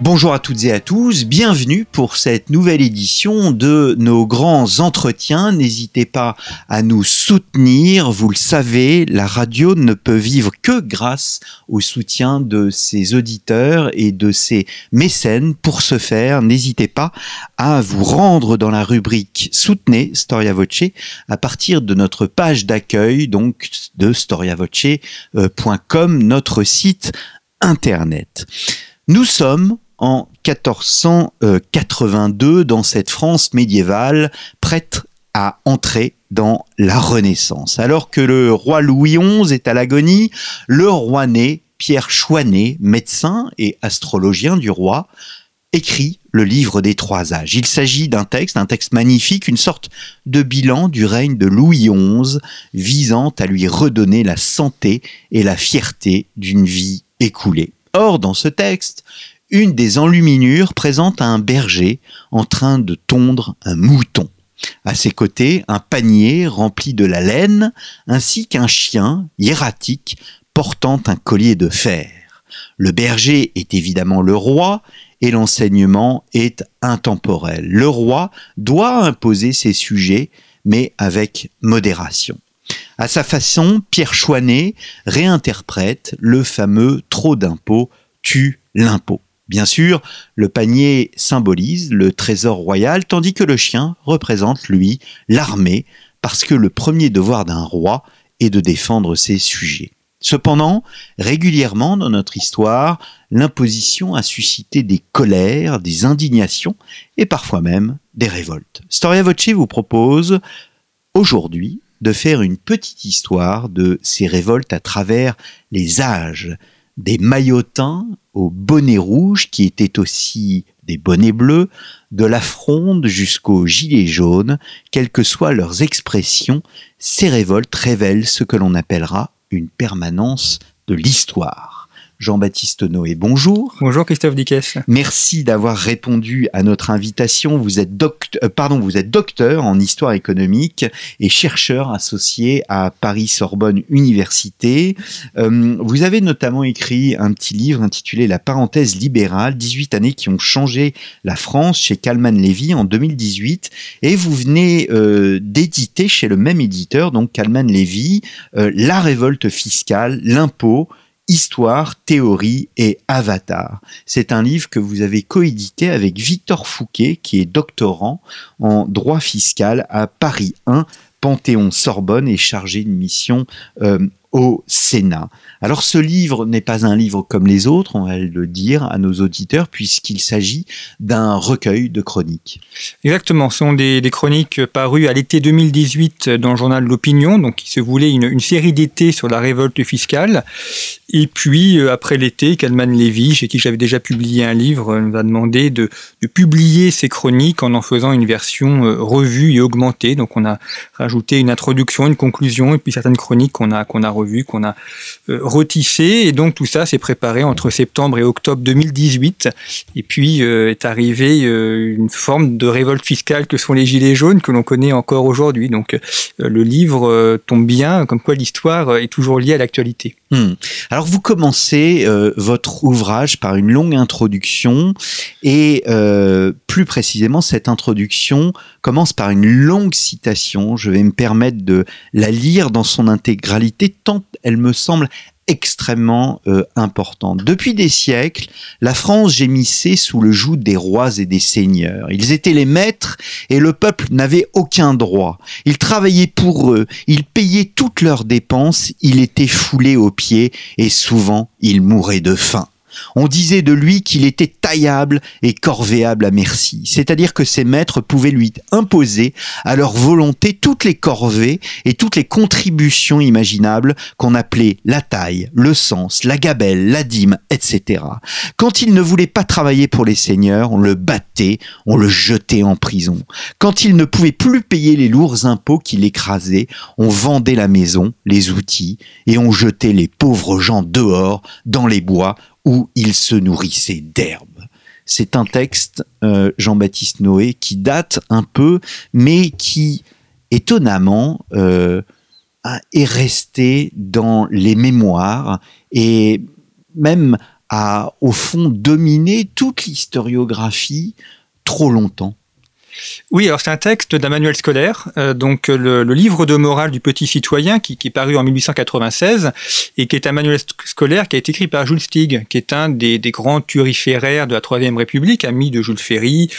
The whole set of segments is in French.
Bonjour à toutes et à tous, bienvenue pour cette nouvelle édition de nos grands entretiens. N'hésitez pas à nous soutenir, vous le savez, la radio ne peut vivre que grâce au soutien de ses auditeurs et de ses mécènes. Pour ce faire, n'hésitez pas à vous rendre dans la rubrique Soutenez Storia Voce à partir de notre page d'accueil, donc de storiavoce.com, notre site internet. Nous sommes en 1482 dans cette France médiévale prête à entrer dans la Renaissance. Alors que le roi Louis XI est à l'agonie, le roi né, Pierre Chouanet, médecin et astrologien du roi, écrit le livre des trois âges. Il s'agit d'un texte, un texte magnifique, une sorte de bilan du règne de Louis XI, visant à lui redonner la santé et la fierté d'une vie écoulée. Or, dans ce texte, une des enluminures présente un berger en train de tondre un mouton. À ses côtés, un panier rempli de la laine, ainsi qu'un chien hiératique portant un collier de fer. Le berger est évidemment le roi et l'enseignement est intemporel. Le roi doit imposer ses sujets, mais avec modération. À sa façon, Pierre Chouanet réinterprète le fameux trop d'impôts tue l'impôt. Bien sûr, le panier symbolise le trésor royal, tandis que le chien représente, lui, l'armée, parce que le premier devoir d'un roi est de défendre ses sujets. Cependant, régulièrement dans notre histoire, l'imposition a suscité des colères, des indignations et parfois même des révoltes. Storia Voce vous propose aujourd'hui de faire une petite histoire de ces révoltes à travers les âges, des maillotins aux bonnets rouges qui étaient aussi des bonnets bleus, de la fronde jusqu'aux gilets jaunes, quelles que soient leurs expressions, ces révoltes révèlent ce que l'on appellera une permanence de l'histoire. Jean-Baptiste Noé, bonjour. Bonjour Christophe Dickès. Merci d'avoir répondu à notre invitation. Vous êtes, euh, pardon, vous êtes docteur en histoire économique et chercheur associé à Paris-Sorbonne Université. Euh, vous avez notamment écrit un petit livre intitulé La parenthèse libérale, 18 années qui ont changé la France chez Kalman Levy en 2018. Et vous venez euh, d'éditer chez le même éditeur, donc Kalman Levy, La révolte fiscale, l'impôt, Histoire, théorie et avatar. C'est un livre que vous avez coédité avec Victor Fouquet, qui est doctorant en droit fiscal à Paris 1, Panthéon-Sorbonne et chargé de mission euh, au Sénat. Alors ce livre n'est pas un livre comme les autres, on va le dire à nos auditeurs, puisqu'il s'agit d'un recueil de chroniques. Exactement, ce sont des, chroniques parues à l'été 2018 dans le journal L'Opinion, donc qui se voulait une, série d'été sur la révolte fiscale. Et puis, euh, après l'été, Kalman Levy, chez qui j'avais déjà publié un livre, nous a demandé de, de, publier ces chroniques en en faisant une version euh, revue et augmentée. Donc on a rajouté une introduction, une conclusion, et puis certaines chroniques qu'on a, qu'on a revues, qu'on a euh, retissées. Et donc tout ça s'est préparé entre septembre et octobre 2018. Et puis est arrivée une forme de révolte fiscale que sont les Gilets jaunes, que l'on connaît encore aujourd'hui. Donc le livre tombe bien, comme quoi l'histoire est toujours liée à l'actualité. Hmm. Alors vous commencez euh, votre ouvrage par une longue introduction et euh, plus précisément cette introduction commence par une longue citation. Je vais me permettre de la lire dans son intégralité tant elle me semble extrêmement euh, importante. Depuis des siècles, la France gémissait sous le joug des rois et des seigneurs. Ils étaient les maîtres et le peuple n'avait aucun droit. Ils travaillaient pour eux, ils payaient toutes leurs dépenses, il était foulé aux pieds et souvent il mourait de faim. On disait de lui qu'il était taillable et corvéable à merci, c'est-à-dire que ses maîtres pouvaient lui imposer à leur volonté toutes les corvées et toutes les contributions imaginables qu'on appelait la taille, le sens, la gabelle, la dîme, etc. Quand il ne voulait pas travailler pour les seigneurs, on le battait, on le jetait en prison. Quand il ne pouvait plus payer les lourds impôts qui l'écrasaient, on vendait la maison, les outils, et on jetait les pauvres gens dehors, dans les bois, où ils se nourrissaient d'herbes. C'est un texte, euh, Jean-Baptiste Noé, qui date un peu, mais qui, étonnamment, euh, est resté dans les mémoires et même a, au fond, dominé toute l'historiographie trop longtemps. Oui, alors c'est un texte d'un manuel scolaire, euh, donc le, livre de morale du petit citoyen qui, est paru en 1896 et qui est un manuel scolaire qui a été écrit par Jules Stig, qui est un des, grands turiféraires de la Troisième République, ami de Jules Ferry.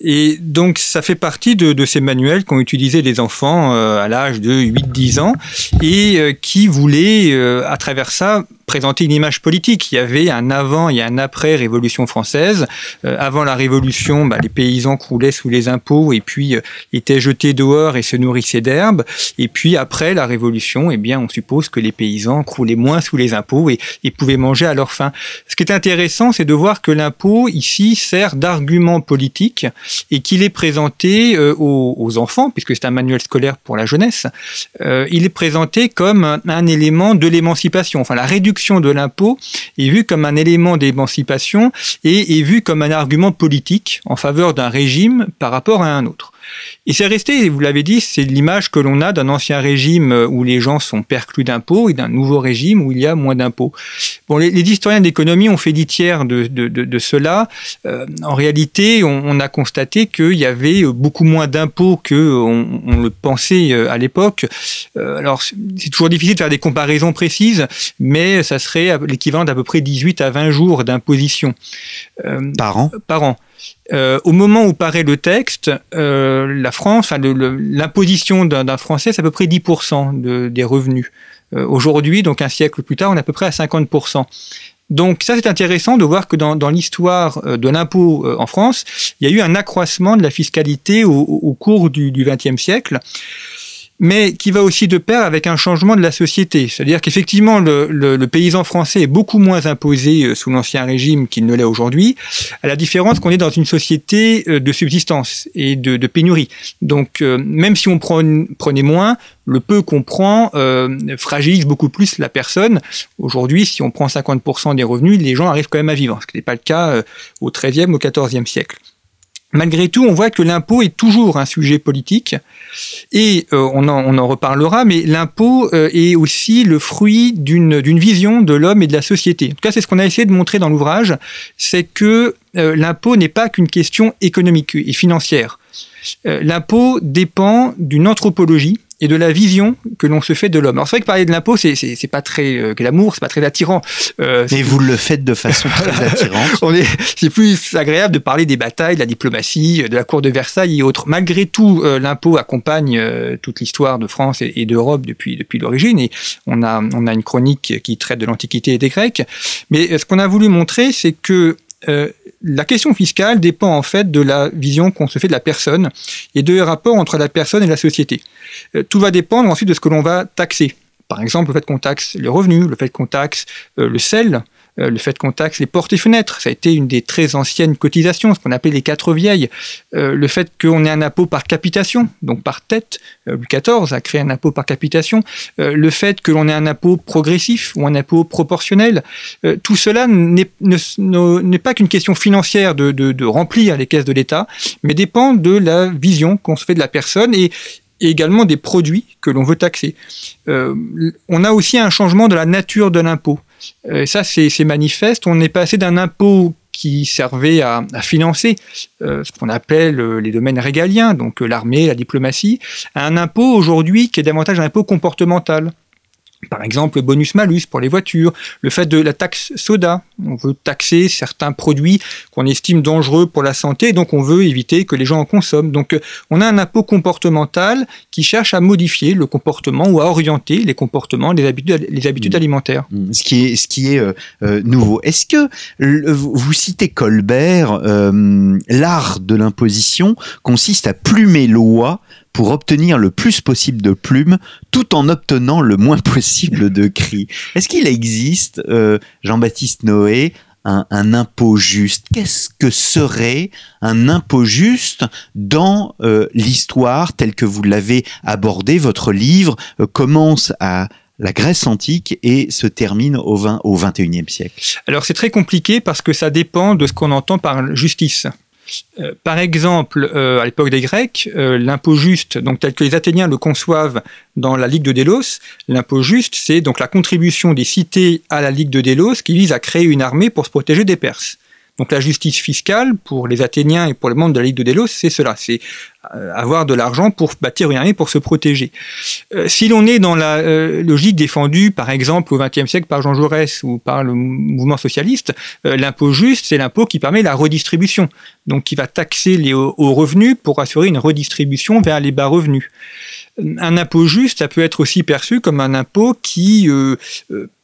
Et donc ça fait partie de, ces manuels qu'ont utilisé les enfants euh, à l'âge de 8-10 ans et euh, qui voulaient, à travers ça, présenter une image politique. Il y avait un avant et un après Révolution française. Euh, avant la Révolution, bah, les paysans croulaient sous les impôts et puis euh, étaient jetés dehors et se nourrissaient d'herbes. Et puis après la Révolution, eh bien, on suppose que les paysans croulaient moins sous les impôts et, pouvaient manger à leur faim. Ce qui est intéressant, c'est de voir que l'impôt ici sert d'argument politique et qu'il est présenté euh, aux, enfants, puisque c'est un manuel scolaire pour la jeunesse. il est présenté comme un élément de l'émancipation, enfin la réduction de l'impôt est vue comme un élément d'émancipation et est vue comme un argument politique en faveur d'un régime par rapport à un autre. Et c'est resté, vous l'avez dit, c'est l'image que l'on a d'un ancien régime où les gens sont perclus d'impôts et d'un nouveau régime où il y a moins d'impôts. Bon, les, historiens d'économie ont fait litière de, de, de, cela. Euh, en réalité, on, a constaté qu'il y avait beaucoup moins d'impôts qu'on on le pensait euh, à l'époque. Euh, alors, c'est toujours difficile de faire des comparaisons précises, mais ça serait l'équivalent d'à peu près 18 à 20 jours d'imposition. par an? Par an. Euh, au moment où paraît le texte, euh, la France, l'imposition d'un Français, c'est à peu près 10% de, des revenus. Euh, aujourd'hui, donc un siècle plus tard, on est à peu près à 50%. Donc ça, c'est intéressant de voir que dans, dans l'histoire de l'impôt en France, il y a eu un accroissement de la fiscalité au, au cours du XXe siècle mais qui va aussi de pair avec un changement de la société. C'est-à-dire qu'effectivement, le, le, le, paysan français est beaucoup moins imposé euh, sous l'ancien régime qu'il ne l'est aujourd'hui, à la différence qu'on est dans une société euh, de subsistance et de, de pénurie. Donc, euh, même si on prenait moins, le peu qu'on prend fragilise beaucoup plus la personne. Aujourd'hui, si on prend 50% des revenus, les gens arrivent quand même à vivre, ce qui n'est pas le cas au XIIIe, au XIVe siècle. Malgré tout, on voit que l'impôt est toujours un sujet politique et euh, on, en, reparlera, mais l'impôt euh, est aussi le fruit d'une vision de l'homme et de la société. En tout cas, c'est ce qu'on a essayé de montrer dans l'ouvrage, c'est que euh, l'impôt n'est pas qu'une question économique et financière. l'impôt dépend d'une anthropologie et de la vision que l'on se fait de l'homme. Alors c'est vrai que parler de l'impôt, c'est, c'est, c'est pas très euh, glamour, c'est pas très attirant. Euh, Mais vous le faites de façon très attirante. On est, c'est plus agréable de parler des batailles, de la diplomatie, de la cour de Versailles et autres. Malgré tout, euh, l'impôt accompagne euh, toute l'histoire de France et, et, d'Europe depuis depuis l'origine. Et on a on a une chronique qui traite de l'Antiquité et des Grecs. Mais ce qu'on a voulu montrer, c'est que euh, la question fiscale dépend en fait de la vision qu'on se fait de la personne et de rapport entre la personne et la société. Euh, tout va dépendre ensuite de ce que l'on va taxer. Par exemple, le fait qu'on taxe les revenus, le fait qu'on taxe euh, le sel, le fait qu'on taxe les portes et fenêtres, ça a été une des très anciennes cotisations, ce qu'on appelle les quatre vieilles. Euh, le fait qu'on ait un impôt par capitation, donc par tête, euh, Louis XIV a créé un impôt par capitation. le fait que l'on ait un impôt progressif ou un impôt proportionnel, tout cela n'est pas qu'une question financière de, remplir les caisses de l'État, mais dépend de la vision qu'on se fait de la personne et également des produits que l'on veut taxer. Euh, on a aussi un changement de la nature de l'impôt. Euh, ça, c'est manifeste. On est passé d'un impôt qui servait à, financer euh, ce qu'on appelle euh, les domaines régaliens, donc l'armée, la diplomatie, à un impôt aujourd'hui qui est davantage un impôt comportemental. Par exemple, le bonus-malus pour les voitures, le fait de la taxe soda. On veut taxer certains produits qu'on estime dangereux pour la santé, donc on veut éviter que les gens en consomment. Donc euh, on a un impôt comportemental qui cherche à modifier le comportement ou à orienter les comportements, les habitudes, les habitudes mmh. alimentaires. Mmh. Ce qui est, ce qui est euh, euh, nouveau. Est-ce que vous citez Colbert, l'art de l'imposition consiste à plumer l'oie pour obtenir le plus possible de plumes tout en obtenant le moins possible de cris. Est-ce qu'il existe, euh, Jean-Baptiste Noé, un, impôt juste? Qu'est-ce que serait un impôt juste dans euh, l'histoire telle que vous l'avez abordé Votre livre euh, commence à la Grèce antique et se termine au, 20, au 21e siècle. Alors c'est très compliqué parce que ça dépend de ce qu'on entend par justice. Euh, par exemple, euh, à l'époque des Grecs, euh, l'impôt juste, donc tel que les Athéniens le conçoivent dans la Ligue de Délos, l'impôt juste, c'est donc la contribution des cités à la Ligue de Délos qui vise à créer une armée pour se protéger des Perses. Donc la justice fiscale pour les Athéniens et pour les membres de la Ligue de Délos, c'est cela, c'est euh, avoir de l'argent pour bâtir une armée pour se protéger. Euh, si l'on est dans la euh, logique défendue, par exemple, au XXe siècle par Jean Jaurès ou par le mouvement socialiste, l'impôt juste, c'est l'impôt qui permet la redistribution, donc qui va taxer les hauts revenus pour assurer une redistribution vers les bas revenus. Un impôt juste, ça peut être aussi perçu comme un impôt qui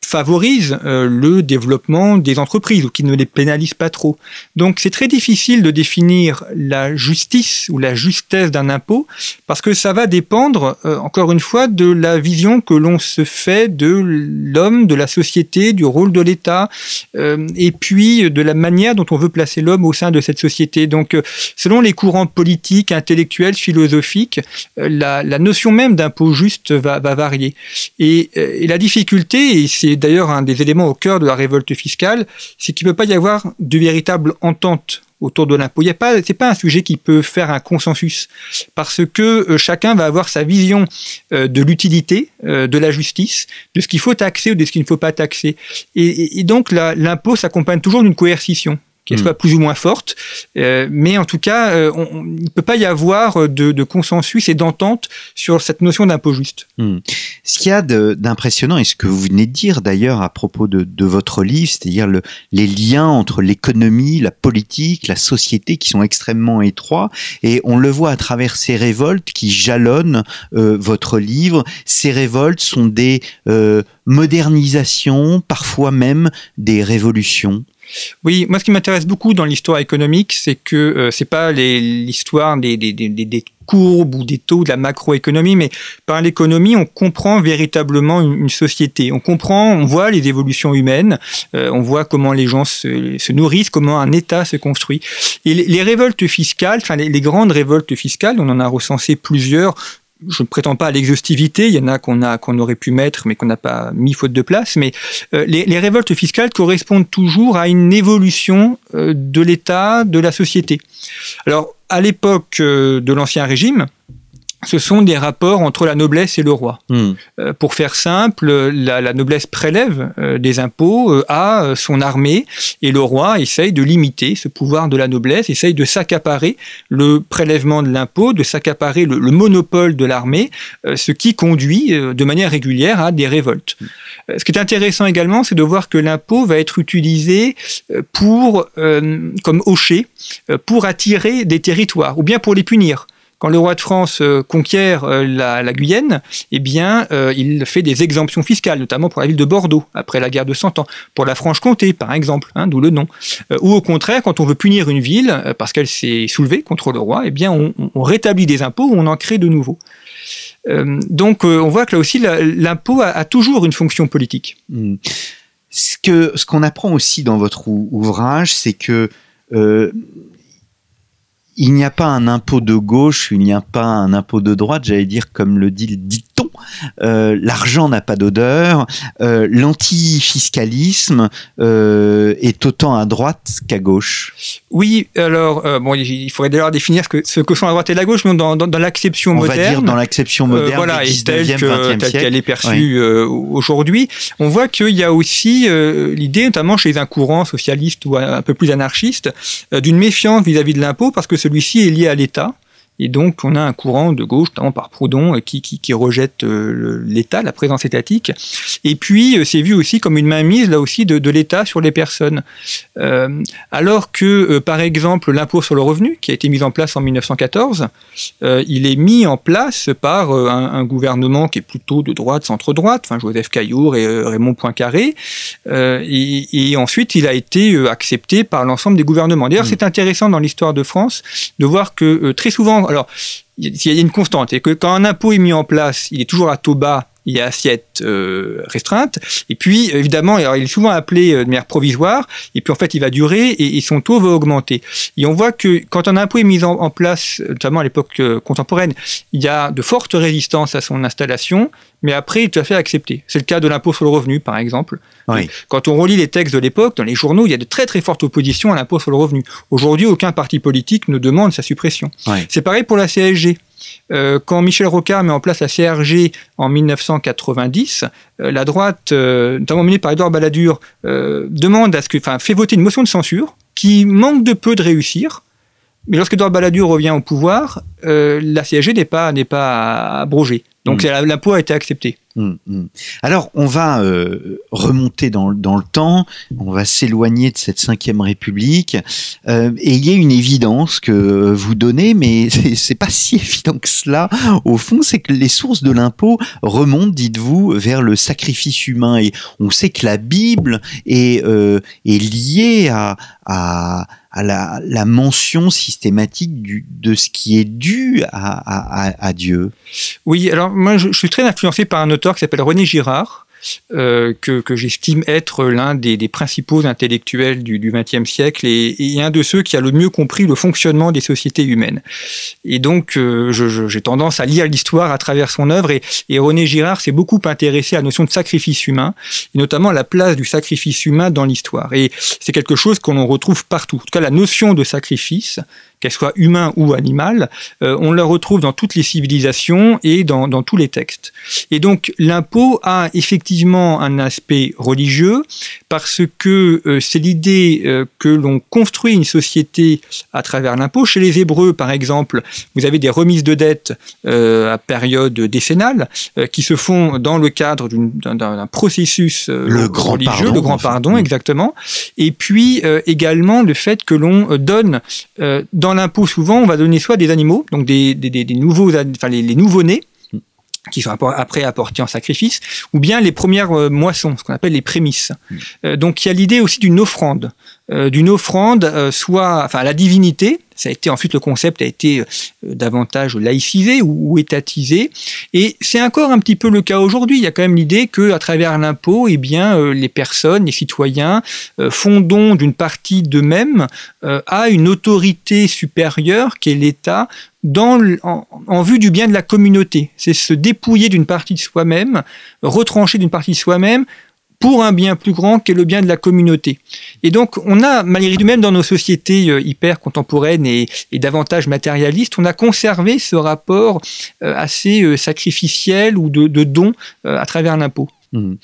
favorise euh, le développement des entreprises ou qui ne les pénalise pas trop. Donc c'est très difficile de définir la justice ou la justesse d'un impôt parce que ça va dépendre, euh, encore une fois, de la vision que l'on se fait de l'homme, de la société, du rôle de l'État euh, et puis de la manière dont on veut placer l'homme au sein de cette société. Donc selon les courants politiques, intellectuels, philosophiques, la, notion même d'impôt juste va, va varier. Et, et la difficulté, et c'est d'ailleurs un des éléments au cœur de la révolte fiscale, c'est qu'il ne peut pas y avoir de véritable entente autour de l'impôt. Il pas, c'est pas un sujet qui peut faire un consensus parce que euh, chacun va avoir sa vision euh, de l'utilité euh, de la justice, de ce qu'il faut taxer ou de ce qu'il ne faut pas taxer. Et donc l'impôt s'accompagne toujours d'une coercition qu'elle soit hmm. plus ou moins forte. Euh, mais en tout cas, euh, il ne peut pas y avoir de, consensus et d'entente sur cette notion d'impôt juste. Hmm. Ce qu'il y a d'impressionnant, et ce que vous venez de dire d'ailleurs à propos de, votre livre, c'est-à-dire le, les liens entre l'économie, la politique, la société qui sont extrêmement étroits, et on le voit à travers ces révoltes qui jalonnent euh, votre livre. Ces révoltes sont des modernisations, parfois même des révolutions. Oui, moi ce qui m'intéresse beaucoup dans l'histoire économique, c'est que euh, c'est pas l'histoire des, des, des, courbes ou des taux de la macroéconomie, mais par l'économie, on comprend véritablement une, société. On comprend, on voit les évolutions humaines, euh, on voit comment les gens se, se, nourrissent, comment un État se construit. Et les, révoltes fiscales, enfin les, grandes révoltes fiscales, on en a recensé plusieurs je ne prétends pas à l'exhaustivité, il y en a qu'on a qu'on aurait pu mettre mais qu'on n'a pas mis faute de place, mais euh, les, révoltes fiscales correspondent toujours à une évolution euh, de l'État, de la société. Alors à l'époque euh, de l'Ancien Régime, ce sont des rapports entre la noblesse et le roi. Hmm. Euh, pour faire simple, la, noblesse prélève euh, des impôts euh, à son armée et le roi essaye de limiter ce pouvoir de la noblesse, essaye de s'accaparer le prélèvement de l'impôt, de s'accaparer le, monopole de l'armée, ce qui conduit de manière régulière à des révoltes. Ce qui est intéressant également, c'est de voir que l'impôt va être utilisé pour, comme hocher, pour attirer des territoires ou bien pour les punir quand le roi de France euh, conquiert euh, la, Guyenne, eh bien, euh, il fait des exemptions fiscales, notamment pour la ville de Bordeaux, après la guerre de Cent Ans, pour la Franche-Comté, par exemple, hein, d'où le nom. ou au contraire, quand on veut punir une ville, parce qu'elle s'est soulevée contre le roi, eh bien, on, rétablit des impôts ou on en crée de nouveaux. donc, on voit que là aussi, l'impôt a, toujours une fonction politique. Hmm. Ce que ce qu'on apprend aussi dans votre ouvrage, c'est que il n'y a pas un impôt de gauche, il n'y a pas un impôt de droite, j'allais dire comme le dit le dicton. Euh, L'argent n'a pas d'odeur. Euh, L'antifiscalisme euh, est autant à droite qu'à gauche. Oui, alors bon, il faudrait d'ailleurs définir ce que, ce que sont la droite et la gauche, mais dans, dans, dans l'acception moderne. On va dire dans l'acception moderne. Voilà, et telle qu'elle est perçue aujourd'hui, on voit qu'il y a aussi l'idée, notamment chez un courant socialiste ou un peu plus anarchiste, d'une méfiance vis-à-vis -vis de l'impôt parce que celui-ci est lié à l'État Et donc, on a un courant de gauche, notamment par Proudhon, qui, qui, qui rejette l'État, la présence étatique. Et puis, c'est vu aussi comme une mainmise, là aussi, de, de l'État sur les personnes. Euh, alors que, par exemple, l'impôt sur le revenu, qui a été mis en place en 1914, euh, il est mis en place par un, un, gouvernement qui est plutôt de droite, centre-droite, enfin Joseph Caillour et Raymond Poincaré. Et, et, ensuite, il a été accepté par l'ensemble des gouvernements. D'ailleurs, mmh. c'est intéressant dans l'histoire de France de voir que très souvent, alors, il y a une constante, et que quand un impôt est mis en place, il est toujours à taux bas il y a assiette euh, restreinte. Et puis, évidemment, alors, il est souvent appelé euh, de manière provisoire, et puis en fait, il va durer et, et, son taux va augmenter. Et on voit que quand un impôt est mis en, en place, notamment à l'époque euh, contemporaine, il y a de fortes résistances à son installation, mais après, il est tout à fait accepté. C'est le cas de l'impôt sur le revenu, par exemple. Oui. Quand on relit les textes de l'époque, dans les journaux, il y a de très très fortes oppositions à l'impôt sur le revenu. Aujourd'hui, aucun parti politique ne demande sa suppression. Oui. C'est pareil pour la CSG. Euh, quand Michel Rocard met en place la CRG en 1990, euh, la droite, euh, notamment menée par Edouard Balladur, demande à ce que, enfin, fait voter une motion de censure qui manque de peu de réussir. Mais lorsque Edouard Balladur revient au pouvoir, la CSG n'est pas, n'est pas abrogée. Donc mmh. l'impôt a été accepté. Mmh, mmh. Alors on va euh, remonter dans, dans, le temps, on va s'éloigner de cette cinquième République, euh, et il y a une évidence que vous donnez, mais c'est pas si évident que cela. Au fond, c'est que les sources de l'impôt remontent, dites-vous, vers le sacrifice humain, et on sait que la Bible est, euh, est liée à, à à la, la, mention systématique du, de ce qui est dû à, à, à Dieu. Oui, alors moi je, je, suis très influencé par un auteur qui s'appelle René Girard. Euh, que, j'estime être l'un des, principaux intellectuels du XXe siècle et, et, un de ceux qui a le mieux compris le fonctionnement des sociétés humaines. Et donc, euh, j'ai tendance à lire l'histoire à travers son œuvre et, et René Girard s'est beaucoup intéressé à la notion de sacrifice humain, et notamment la place du sacrifice humain dans l'histoire. Et c'est quelque chose qu'on retrouve partout. En tout cas, la notion de sacrifice, qu'elle soit humain ou animal, euh, on la retrouve dans toutes les civilisations et dans, dans tous les textes. Et donc l'impôt a effectivement un aspect religieux parce que euh, c'est l'idée euh, que l'on construit une société à travers l'impôt. Chez les Hébreux, par exemple, vous avez des remises de dettes à période décennale qui se font dans le cadre d'un processus le grand religieux, pardon, le grand pardon, exactement. Et puis également le fait que l'on donne dans l'impôt, souvent, on va donner soit des animaux, donc des, des, des nouveaux, enfin les, les nouveaux-nés, qui sont après apportés en sacrifice, ou bien les premières euh, moissons, ce qu'on appelle les prémices. Euh, donc il y a l'idée aussi d'une offrande, euh, d'une offrande euh, soit, enfin, à la divinité. Ça a été ensuite le concept a été euh, davantage laïcisé ou, ou étatisé, et c'est encore un petit peu le cas aujourd'hui. Il y a quand même l'idée que à travers l'impôt, eh bien, euh, les personnes, les citoyens font don d'une partie d'eux-mêmes à une autorité supérieure qui est l'État dans, en, en, vue du bien de la communauté. C'est se dépouiller d'une partie de soi-même, retrancher d'une partie de soi-même pour un bien plus grand qu'est le bien de la communauté. Et donc, on a, malgré tout, même dans nos sociétés euh, hyper contemporaines et, davantage matérialistes, on a conservé ce rapport euh, assez euh, sacrificiel ou de, de don à travers l'impôt. Mmh.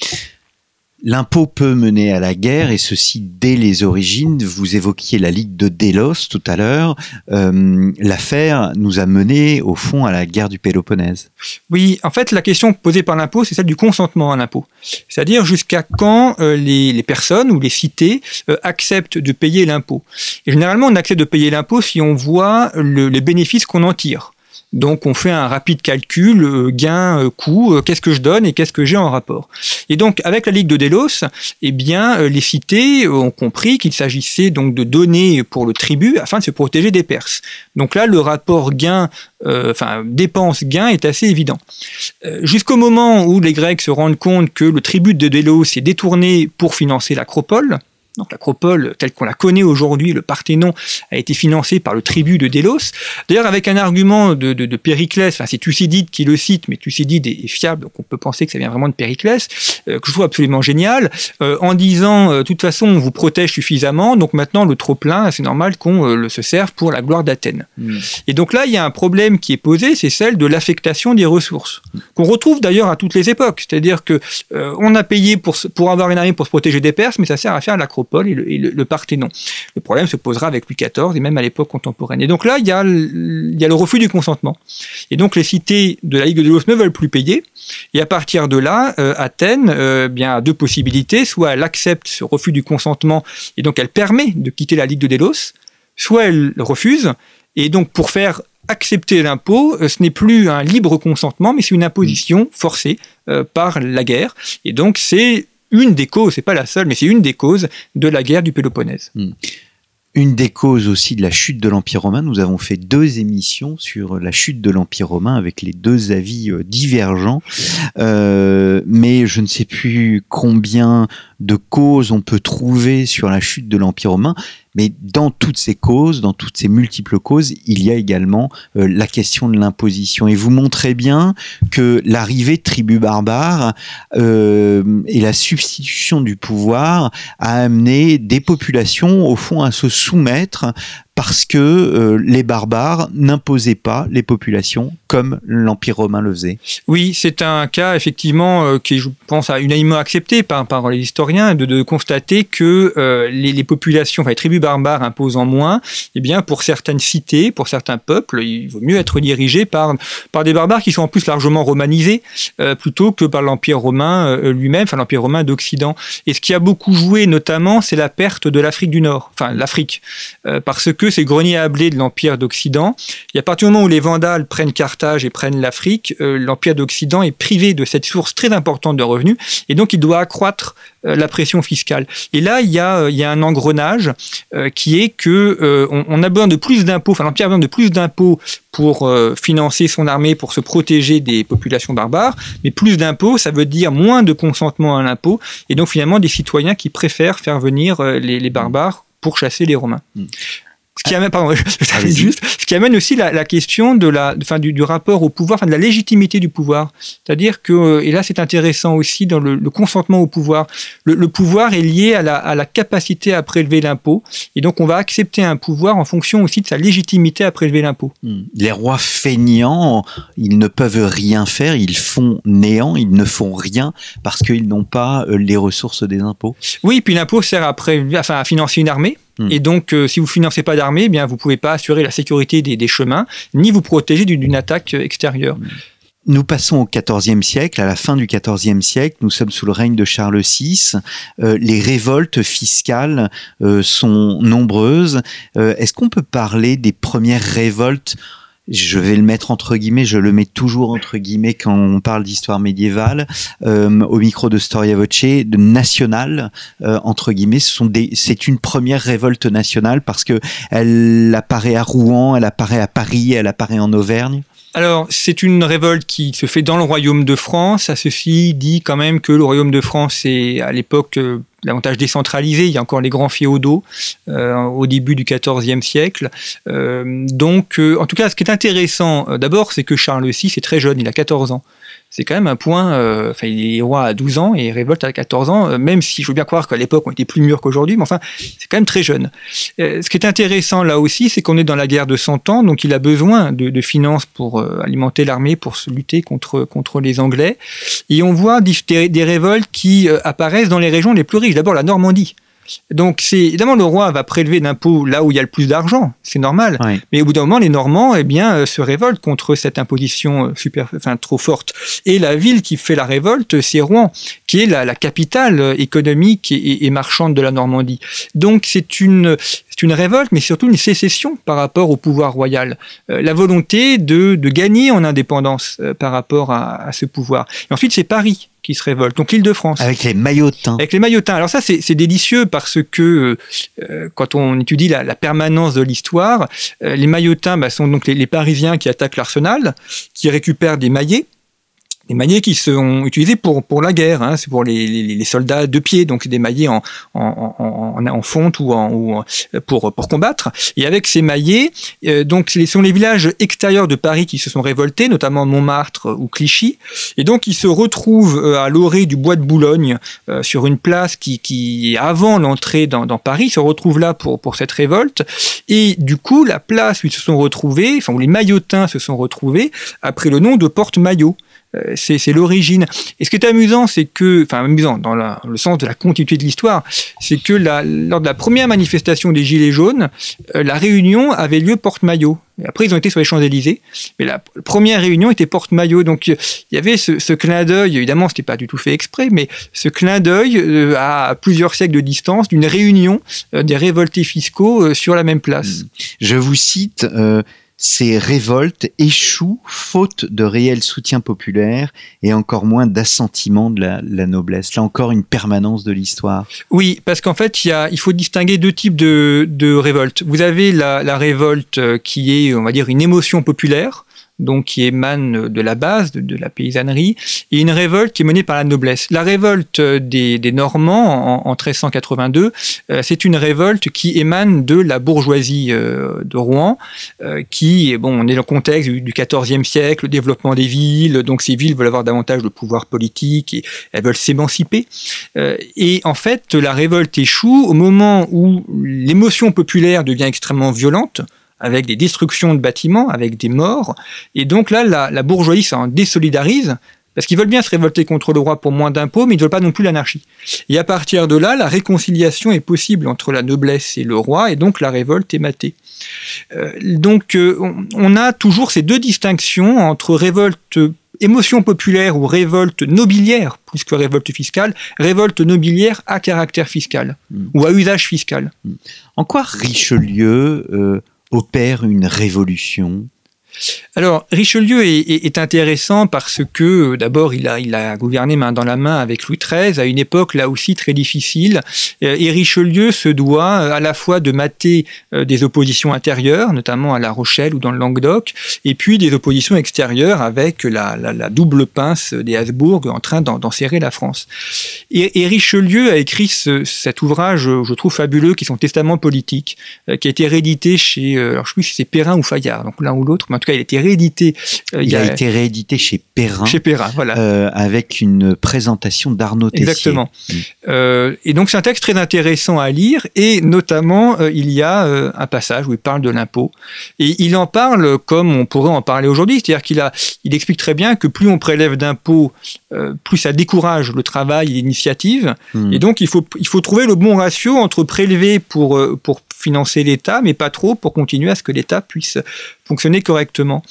L'impôt peut mener à la guerre, et ceci dès les origines. Vous évoquiez la Ligue de Délos tout à l'heure. Euh, L'affaire nous a mené, au fond, à la guerre du Péloponnèse. Oui, en fait, la question posée par l'impôt, c'est celle du consentement à l'impôt. C'est-à-dire jusqu'à quand euh, les, personnes ou les cités euh, acceptent de payer l'impôt. Et généralement, on accepte de payer l'impôt si on voit le, les bénéfices qu'on en tire. Donc on fait un rapide calcul, euh, gain, euh, coût, euh, qu'est-ce que je donne et qu'est-ce que j'ai en rapport. Et donc avec la Ligue de Délos, eh bien les cités ont compris qu'il s'agissait donc de donner pour le tribut afin de se protéger des Perses. Donc là le rapport gain, enfin dépense gain est assez évident. Jusqu'au moment où les Grecs se rendent compte que le tribut de Délos est détourné pour financer l'acropole, donc l'acropole telle qu'on la connaît aujourd'hui, le Parthénon, a été financé par le tribut de Délos. D'ailleurs, avec un argument de, de, de Périclès, enfin c'est Thucydide qui le cite, mais Thucydide est, est, fiable, donc on peut penser que ça vient vraiment de Périclès, euh, que je trouve absolument génial, euh, en disant, euh, de toute façon, on vous protège suffisamment, donc maintenant le trop-plein, c'est normal qu'on euh, se serve pour la gloire d'Athènes. Mmh. Et donc là, il y a un problème qui est posé, c'est celle de l'affectation des ressources, qu'on retrouve d'ailleurs à toutes les époques. C'est-à-dire que on a payé pour, pour avoir une armée pour se protéger des Perses, mais ça sert à faire l'acropole Acropole et le, Parthénon. Le problème se posera avec Louis XIV et même à l'époque contemporaine. Et donc là, il y, a, le refus du consentement. Et donc les cités de la Ligue de Délos ne veulent plus payer. Et à partir de là, euh, Athènes euh, bien, a deux possibilités. Soit elle accepte ce refus du consentement et donc elle permet de quitter la Ligue de Délos, soit elle refuse. Et donc pour faire accepter l'impôt, euh, ce n'est plus un libre consentement, mais c'est une imposition forcée par la guerre. Et donc c'est une des causes, c'est pas la seule, mais c'est une des causes de la guerre du Péloponnèse. Hmm une des causes aussi de la chute de l'Empire romain. Nous avons fait deux émissions sur la chute de l'Empire romain avec les deux avis euh, divergents. Euh, mais je ne sais plus combien de causes on peut trouver sur la chute de l'Empire romain. Mais dans toutes ces causes, dans toutes ces multiples causes, il y a également euh, la question de l'imposition. Et vous montrez bien que l'arrivée de tribus barbares euh, et la substitution du pouvoir a amené des populations, au fond, à se soumettre parce que euh, les barbares n'imposaient pas les populations comme l'Empire romain le faisait. Oui, c'est un cas effectivement euh, qui, je pense, unanimement accepté par, par les historiens de, constater que euh, les, populations, enfin les tribus barbares imposant moins, eh bien pour certaines cités, pour certains peuples, il vaut mieux être dirigé par, par des barbares qui sont en plus largement romanisés plutôt que par l'Empire romain lui-même, enfin l'Empire romain d'Occident. Et ce qui a beaucoup joué notamment, c'est la perte de l'Afrique du Nord, enfin l'Afrique, parce que ces greniers à blé de l'Empire d'Occident. Et à partir du moment où les Vandales prennent Carthage et prennent l'Afrique, euh, l'Empire d'Occident est privé de cette source très importante de revenus et donc il doit accroître euh, la pression fiscale. Et là, il y a, a un engrenage euh, qui est que on, a besoin de plus d'impôts, enfin l'Empire a besoin de plus d'impôts pour financer son armée, pour se protéger des populations barbares, mais plus d'impôts, ça veut dire moins de consentement à l'impôt, et donc finalement des citoyens qui préfèrent faire venir les, barbares pour chasser les Romains. Hmm. Ce qui amène, pardon, je juste, ce qui amène aussi la, la question de la, du, du, rapport au pouvoir, enfin, de la légitimité du pouvoir. C'est-à-dire que, euh, et là c'est intéressant aussi dans le, le consentement au pouvoir, le, le, pouvoir est lié à la, à la capacité à prélever l'impôt, et donc on va accepter un pouvoir en fonction aussi de sa légitimité à prélever l'impôt. Hmm. Les rois feignants, ils ne peuvent rien faire, ils font néant, ils ne font rien parce qu'ils n'ont pas euh, les ressources des impôts. Oui, puis l'impôt sert à, enfin, à financer une armée. Hmm. Et donc, euh, si vous financez pas d'armée, eh bien vous pouvez pas assurer la sécurité des, chemins, ni vous protéger d'une attaque extérieure. Hmm. Nous passons au XIVe siècle, à la fin du XIVe siècle, nous sommes sous le règne de Charles VI. Euh, les révoltes fiscales euh, sont nombreuses. Est-ce qu'on peut parler des premières révoltes je vais le mettre entre guillemets, je le mets toujours entre guillemets quand on parle d'histoire médiévale, euh, au micro de Storia Voce, de nationale, euh, entre guillemets, c'est une première révolte nationale parce que elle apparaît à Rouen, elle apparaît à Paris, elle apparaît en Auvergne. Alors, c'est une révolte qui se fait dans le royaume de France. À ceci dit quand même que le royaume de France est à l'époque euh, davantage décentralisé. Il y a encore les grands féodaux euh, au début du XIVe siècle. Euh, donc, en tout cas, ce qui est intéressant, d'abord, c'est que Charles VI est très jeune, il a 14 ans c'est quand même un point. Euh, enfin, il est roi à 12 ans et révolte à 14 ans, euh, même si je veux bien croire qu'à l'époque on était plus mûrs qu'aujourd'hui, mais enfin, c'est quand même très jeune. Euh, ce qui est intéressant là aussi, c'est qu'on est dans la guerre de 100 ans, donc il a besoin de, de finances pour alimenter l'armée, pour se lutter contre, contre les Anglais. Et on voit des, des révoltes qui apparaissent dans les régions les plus riches. D'abord la Normandie. Donc, c'est évidemment le roi va prélever d'impôts là où il y a le plus d'argent, c'est normal. Mais au bout d'un moment, les Normands, eh bien, euh, se révoltent contre cette imposition euh, super, enfin, trop forte. Et la ville qui fait la révolte, c'est Rouen, qui est la, capitale euh, économique et, marchande de la Normandie. Donc, c'est une c'est une révolte, mais surtout une sécession par rapport au pouvoir royal. la volonté de, gagner en indépendance par rapport à, à, ce pouvoir. Et ensuite, c'est Paris qui se révoltent. Donc l'île de France. Avec les maillotins. Avec les maillotins. Alors ça, c'est délicieux parce que euh, quand on étudie la, permanence de l'histoire, euh, les maillotins bah, sont donc les, les, Parisiens qui attaquent l'arsenal, qui récupèrent des maillets des maillets qui sont utilisés pour, pour la guerre, hein, c'est pour les, soldats de pied, donc des maillets en, en, fonte ou, pour, pour combattre. Et avec ces maillets, euh, donc ce sont les villages extérieurs de Paris qui se sont révoltés, notamment Montmartre ou Clichy, et donc ils se retrouvent euh, à l'orée du bois de Boulogne, euh, sur une place qui, qui avant l'entrée dans, dans Paris, ils se retrouvent là pour, pour cette révolte, et du coup la place où ils se sont retrouvés, enfin où les maillotins se sont retrouvés, a pris le nom de Porte-Maillot. Euh, c'est l'origine. Et ce qui est amusant, c'est que, enfin amusant dans le sens de la continuité de l'histoire, c'est que lors de la première manifestation des Gilets jaunes, euh, la réunion avait lieu porte-maillot. Après, ils ont été sur les Champs-Élysées, mais la première réunion était porte-maillot. Donc, il y avait ce, clin d'œil, évidemment, ce n'était pas du tout fait exprès, mais ce clin d'œil euh, à plusieurs siècles de distance d'une réunion des révoltés fiscaux sur la même place. Je vous cite, ces révoltes échouent faute de réel soutien populaire et encore moins d'assentiment de la, noblesse. Là encore, une permanence de l'histoire. Oui, parce qu'en fait, il, faut distinguer deux types de, révoltes. Vous avez la, la révolte euh, qui est, on va dire, une émotion populaire, donc qui émane de la base, de, la paysannerie, et une révolte qui est menée par la noblesse. La révolte des, Normands en, 1382, euh, c'est une révolte qui émane de la bourgeoisie euh, de Rouen, euh, qui, bon, on est dans le contexte du XIVe siècle, le développement des villes, donc ces villes veulent avoir davantage de pouvoir politique et elles veulent s'émanciper. et en fait, la révolte échoue au moment où l'émotion populaire devient extrêmement violente, avec des destructions de bâtiments, avec des morts. Et donc là, la, bourgeoisie s'en désolidarise, parce qu'ils veulent bien se révolter contre le roi pour moins d'impôts, mais ils ne veulent pas non plus l'anarchie. Et à partir de là, la réconciliation est possible entre la noblesse et le roi, et donc la révolte est matée. Euh, donc euh, on, a toujours ces deux distinctions entre révolte émotion populaire ou révolte nobiliaire, plus que révolte fiscale, révolte nobiliaire à caractère fiscal hmm. ou à usage fiscal. En quoi Richelieu euh, opère une révolution alors, Richelieu est, intéressant parce que, euh, d'abord, il a, gouverné main dans la main avec Louis XIII à une époque là aussi très difficile. Euh, et Richelieu se doit euh, à la fois de mater des oppositions intérieures, notamment à La Rochelle ou dans le Languedoc, et puis des oppositions extérieures avec la, double pince des Habsbourg en train d'enserrer la France. Et, Richelieu a écrit cet ouvrage, je trouve fabuleux, qui est son testament politique, qui a été réédité chez, alors je sais plus si c'est Perrin ou Fayard, donc l'un ou l'autre, tout cas, il a été réédité. Euh, il, a, été réédité chez Perrin. Chez Perrin, voilà. Euh, avec une présentation d'Arnaud Tessier. Exactement. Euh, et donc, c'est un texte très intéressant à lire. Et notamment, il y a un passage où il parle de l'impôt. Et il en parle comme on pourrait en parler aujourd'hui. C'est-à-dire qu'il a, il explique très bien que plus on prélève d'impôts, plus ça décourage le travail et l'initiative. Mm. Et donc, il faut, il faut trouver le bon ratio entre prélever pour, pour financer l'État, mais pas trop pour continuer à ce que l'État puisse fonctionner correctement.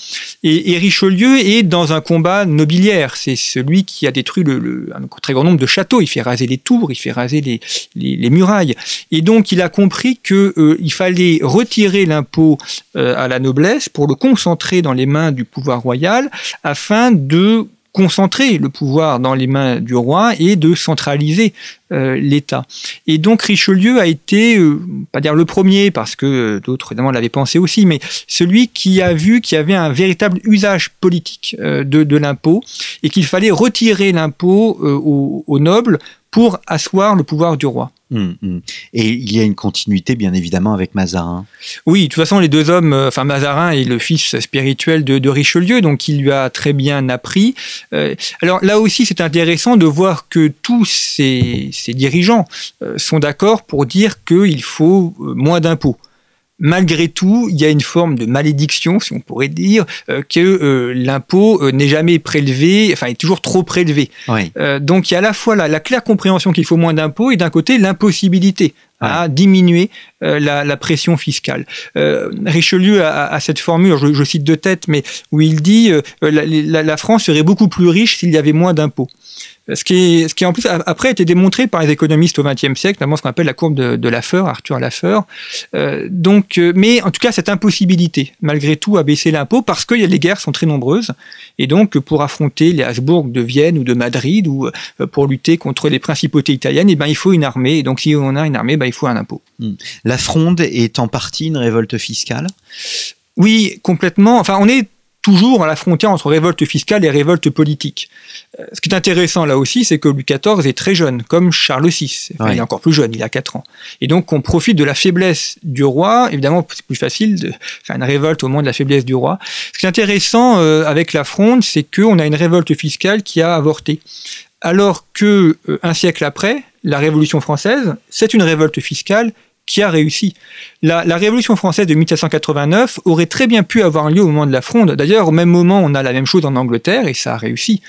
Et, Richelieu est dans un combat nobiliaire. C'est celui qui a détruit le, un très grand nombre de châteaux. Il fait raser les tours, il fait raser les, les, murailles. Et donc, il a compris qu'il euh, fallait retirer l'impôt euh, à la noblesse pour le concentrer dans les mains du pouvoir royal afin de concentrer le pouvoir dans les mains du roi et de centraliser euh, l'État. Et donc Richelieu a été, euh, pas dire le premier, parce que euh, d'autres évidemment l'avaient pensé aussi, mais celui qui a vu qu'il y avait un véritable usage politique de, de l'impôt et qu'il fallait retirer l'impôt aux nobles pour asseoir le pouvoir du roi. Hum, hum. Et il y a une continuité, bien évidemment, avec Mazarin. Oui, de toute façon, les deux hommes, euh, enfin Mazarin est le fils spirituel de, Richelieu, donc il lui a très bien appris. Euh, alors là aussi, c'est intéressant de voir que tous ces, dirigeants euh, sont d'accord pour dire qu'il faut moins d'impôts malgré tout, il y a une forme de malédiction, si on pourrait dire, euh, que euh, l'impôt euh, n'est jamais prélevé, enfin est toujours trop prélevé. donc il y a à la fois la, claire compréhension qu'il faut moins d'impôts et d'un côté l'impossibilité à diminuer la, pression fiscale. Richelieu a, cette formule, je, cite de tête, mais où il dit la, la France serait beaucoup plus riche s'il y avait moins d'impôts. Ce qui, ce qui en plus après a été démontré par les économistes au XXe siècle, notamment ce qu'on appelle la courbe de, de Laffer, Arthur Laffer. Euh, donc, euh, mais en tout cas, cette impossibilité, malgré tout, à baisser l'impôt parce que les guerres sont très nombreuses. Et donc, pour affronter les Habsbourg de Vienne ou de Madrid ou euh, pour lutter contre les principautés italiennes, eh ben, il faut une armée. Et donc, si on a une armée, ben, il faut un impôt. Hmm. La Fronde est en partie une révolte fiscale? Oui, complètement. Enfin, on est toujours à la frontière entre révolte fiscale et révolte politique. Euh, ce qui est intéressant là aussi, c'est que Louis XIV est très jeune, comme Charles VI. Il est encore plus jeune, il a 4 ans. Et donc on profite de la faiblesse du roi. Évidemment, c'est plus facile de faire une révolte au moment de la faiblesse du roi. Ce qui est intéressant euh, avec la fronde, c'est qu'on a une révolte fiscale qui a avorté. Alors que euh, un siècle après, la Révolution française, c'est une révolte fiscale qui a réussi. La, Révolution française de 1789 aurait très bien pu avoir lieu au moment de la Fronde. D'ailleurs, au même moment, on a la même chose en Angleterre et ça a réussi.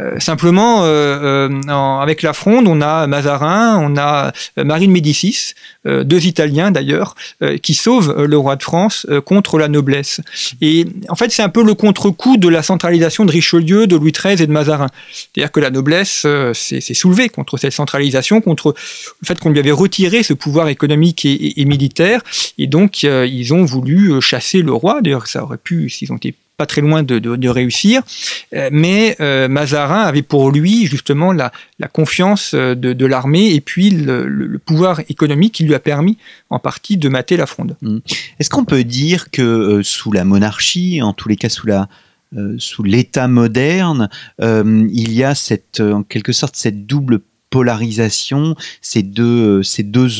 Euh, simplement, euh, euh, avec la Fronde, on a Mazarin, on a Marie de Médicis, deux Italiens d'ailleurs, qui sauvent le roi de France contre la noblesse. Et en fait, c'est un peu le contre-coup de la centralisation de Richelieu, de Louis XIII et de Mazarin. C'est-à-dire que la noblesse s'est soulevée contre cette centralisation, contre le fait qu'on lui avait retiré ce pouvoir économique et, et militaire. Et donc, ils ont voulu chasser le roi. D'ailleurs, ça aurait pu, s'ils ont été pas très loin de, réussir. Euh, mais euh, Mazarin avait pour lui justement la, confiance euh, de, l'armée et puis le, pouvoir économique qui lui a permis en partie de mater la fronde. Mmh. Est-ce qu'on peut dire que sous la monarchie, en tous les cas sous l'État moderne, il y a cette, en quelque sorte cette double polarisation, ces deux,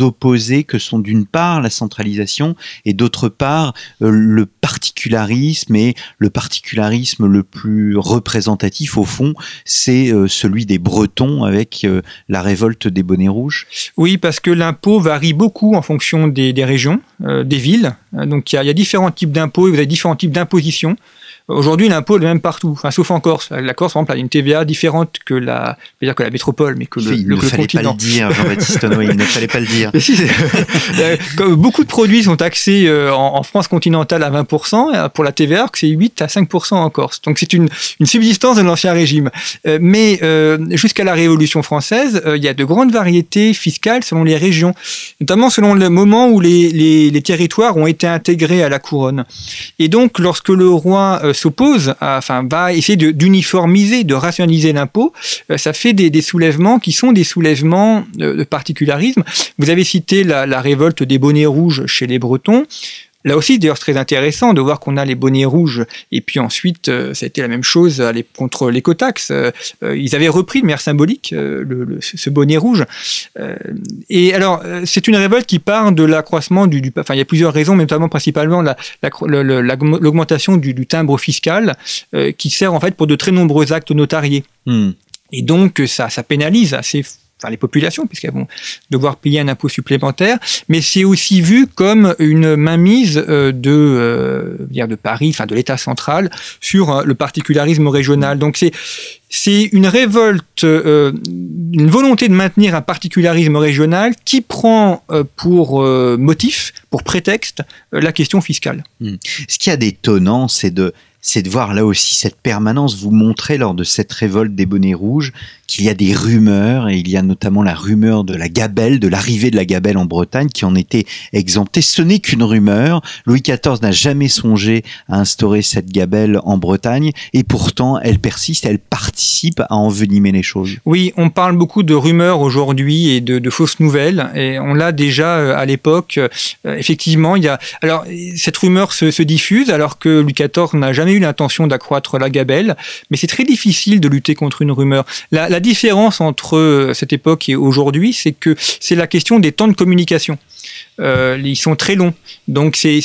opposés que sont d'une part la centralisation et d'autre part euh, le particularisme et le particularisme le plus représentatif au fond, c'est euh, celui des Bretons avec euh, la révolte des bonnets rouges. Oui, parce que l'impôt varie beaucoup en fonction des, régions, des villes. Donc il y, il y a différents types d'impôts et vous avez différents types d'impositions. Aujourd'hui, l'impôt est le même partout, enfin, sauf en Corse. La Corse, par exemple, a une TVA différente que la, dire que la métropole, mais que le, il le, ne fallait pas le dire, Jean-Baptiste il ne fallait pas le dire. si, euh, beaucoup de produits sont taxés euh, en, France continentale à 20%, euh, pour la TVA, c'est 8 à 5% en Corse. Donc c'est une, une subsistance de l'ancien régime. Mais jusqu'à la Révolution française, il y a de grandes variétés fiscales selon les régions, notamment selon le moment où les, les, les territoires ont été intégrés à la couronne. Et donc, lorsque le roi s'oppose, enfin va essayer d'uniformiser, de, rationaliser l'impôt, euh, ça fait des, soulèvements qui sont des soulèvements de particularisme. Vous avez cité la révolte des bonnets rouges chez les Bretons. Là aussi, d'ailleurs, c'est très intéressant de voir qu'on a les bonnets rouges. Et puis ensuite, euh, ça a été la même chose contre l'écotaxe. Euh, ils avaient repris de manière symbolique euh, le, ce bonnet rouge. et alors, c'est une révolte qui part de l'accroissement du, du, Enfin, il y a plusieurs raisons, mais notamment principalement l'augmentation la, du, du, timbre fiscal qui sert en fait pour de très nombreux actes notariés. Hmm. Et donc, ça, ça pénalise assez enfin les populations, puisqu'elles vont devoir payer un impôt supplémentaire, mais c'est aussi vu comme une mainmise euh, de, euh, de Paris, enfin de l'État central, sur euh, le particularisme régional. Donc c'est une révolte, euh, une volonté de maintenir un particularisme régional qui prend pour motif, pour prétexte, la question fiscale. Hmm. Ce qui a d'étonnant, c'est de c'est de voir là aussi cette permanence. Vous montrer lors de cette révolte des bonnets rouges qu'il y a des rumeurs, et il y a notamment la rumeur de la gabelle, de l'arrivée de la gabelle en Bretagne, qui en était exemptée. Ce n'est qu'une rumeur. Louis XIV n'a jamais songé à instaurer cette gabelle en Bretagne, et pourtant elle persiste, elle participe à envenimer les choses. Oui, on parle beaucoup de rumeurs aujourd'hui et de, fausses nouvelles, et on l'a déjà euh, à l'époque. Euh, effectivement, il y a. Alors cette rumeur se diffuse alors que Louis XIV n'a jamais eu l'intention d'accroître la gabelle, mais c'est très difficile de lutter contre une rumeur. La, différence entre euh, cette époque et aujourd'hui, c'est que c'est la question des temps de communication. Euh, ils sont très longs. Donc c'est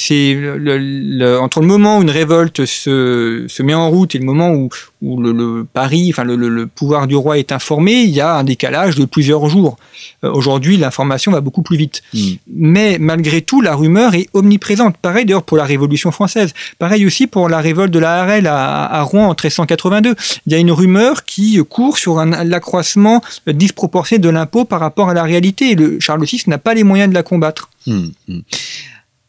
entre le moment où une révolte se, se met en route et le moment où, où le, enfin le, le, pouvoir du roi est informé, il y a un décalage de plusieurs jours. Euh, Aujourd'hui, l'information va beaucoup plus vite. Mmh. Mais malgré tout, la rumeur est omniprésente. Pareil d'ailleurs pour la Révolution française. Pareil aussi pour la révolte de la Harel à, à Rouen en 1382. Il y a une rumeur qui court sur l'accroissement disproportionné de l'impôt par rapport à la réalité. Et le Charles VI n'a pas les moyens de la combattre. Mmh, mmh.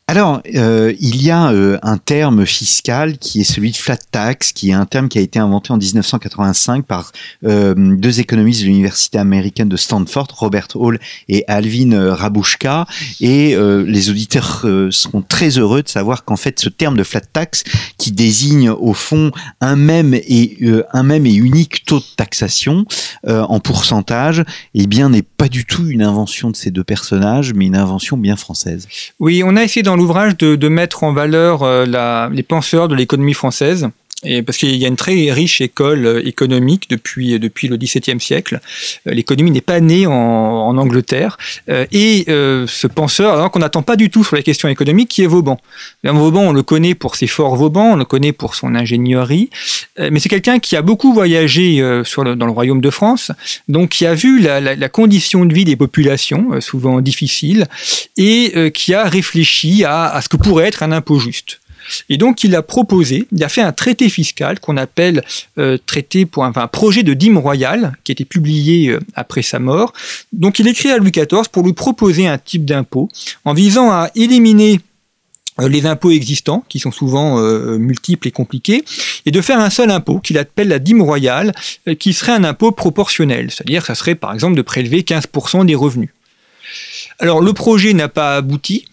Alors, euh, il y a euh, un terme fiscal qui est celui de flat tax, qui est un terme qui a été inventé en 1985 par euh, deux économistes de l'université américaine de Stanford, Robert Hall et Alvin euh, Rabushka. Et euh, les auditeurs euh, seront très heureux de savoir qu'en fait, ce terme de flat tax, qui désigne au fond un même et un même et unique taux de taxation en pourcentage, eh bien, n'est pas du tout une invention de ces deux personnages, mais une invention bien française. Oui, on a essayé l'ouvrage de, mettre en valeur euh, les penseurs de l'économie française. Parce qu'il y a une très riche école euh, économique depuis, depuis le XVIIe siècle. Euh, l'économie n'est pas née en, Angleterre. Et euh, ce penseur, alors qu'on n'attend pas du tout sur les questions économiques, qui est Vauban. Vauban, on le connaît pour ses forts Vauban, on le connaît pour son ingénierie. Mais c'est quelqu'un qui a beaucoup voyagé dans le royaume de France, donc qui a vu la, condition de vie des populations, souvent difficiles, et qui a réfléchi à ce que pourrait être un impôt juste. Et donc, il a proposé, il a fait un traité fiscal qu'on appelle euh, traité pour un, projet de dîme royal, qui a été publié euh, après sa mort. Donc, il écrit à Louis XIV pour lui proposer un type d'impôt en visant à éliminer euh, les impôts existants, qui sont souvent multiples et compliqués, et de faire un seul impôt qu'il appelle la dîme royale, qui serait un impôt proportionnel, c'est-à-dire ça serait par exemple de prélever 15% des revenus. Alors le projet n'a pas abouti,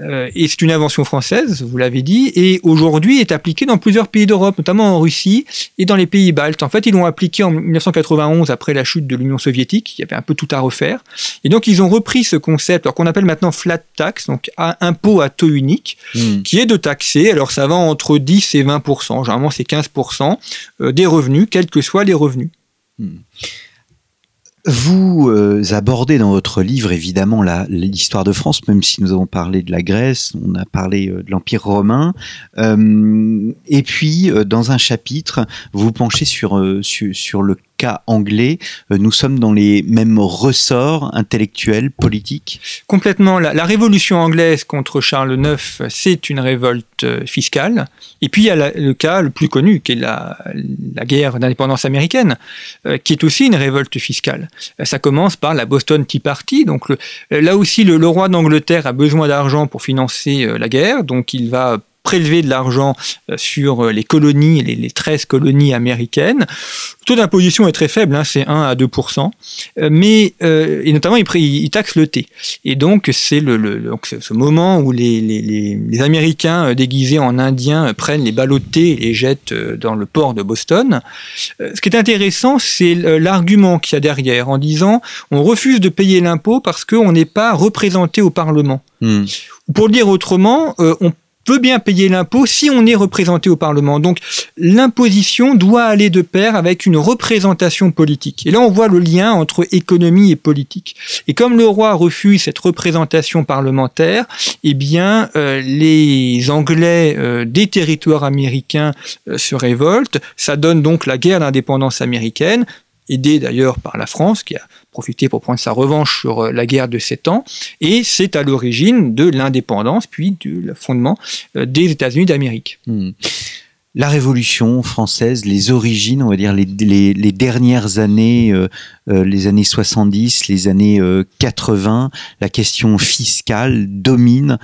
euh, et c'est une invention française, vous l'avez dit, et aujourd'hui est appliquée dans plusieurs pays d'Europe, notamment en Russie et dans les pays baltes. En fait, ils l'ont appliqué en 1991 après la chute de l'Union soviétique, il y avait un peu tout à refaire. Et donc, ils ont repris ce concept, qu'on appelle maintenant flat tax, donc impôt à taux unique, hmm. qui est de taxer, alors ça va entre 10 et 20 généralement c'est 15% euh, des revenus, quels que soient les revenus. Hmm. Vous euh, abordez dans votre livre évidemment l'histoire de France, même si nous avons parlé de la Grèce, on a parlé euh, de l'Empire romain, euh, et puis dans un chapitre, vous penchez sur, sur le cas anglais, euh, nous sommes dans les mêmes ressorts intellectuels, politiques? Complètement. La, révolution anglaise contre Charles IX, c'est une révolte euh, fiscale. Et puis il y a le cas le plus connu, qui est la, guerre d'indépendance américaine, euh, qui est aussi une révolte fiscale. Ça commence par la Boston Tea Party. Donc là aussi, le, roi d'Angleterre a besoin d'argent pour financer la guerre, donc il va prélever de l'argent euh, sur euh, les colonies, les, les 13 colonies américaines. Le taux d'imposition est très faible, hein, c'est 1 à 2 euh, mais et notamment il, il, taxe le thé. Et donc c'est le, donc ce moment où les, les, les, Américains déguisés en Indiens prennent les ballots de thé et les jettent dans le port de Boston. Ce qui est intéressant, c'est l'argument qu'il y a derrière en disant on refuse de payer l'impôt parce qu'on n'est pas représenté au Parlement. Hmm. Pour le dire autrement, on peut bien payer l'impôt si on est représenté au Parlement. Donc l'imposition doit aller de pair avec une représentation politique. Et là, on voit le lien entre économie et politique. Et comme le roi refuse cette représentation parlementaire, eh bien, euh, les Anglais euh, des territoires américains euh, se révoltent. Ça donne donc la guerre d'indépendance américaine aidé d'ailleurs par la France, qui a profité pour prendre sa revanche sur euh, la guerre de Sept Ans, et c'est à l'origine de l'indépendance, puis du fondement euh, des États-Unis d'Amérique. Hmm la Révolution française, les origines, on va dire les, les, dernières années, euh, euh, les années 70, les années 80, euh, la question fiscale domine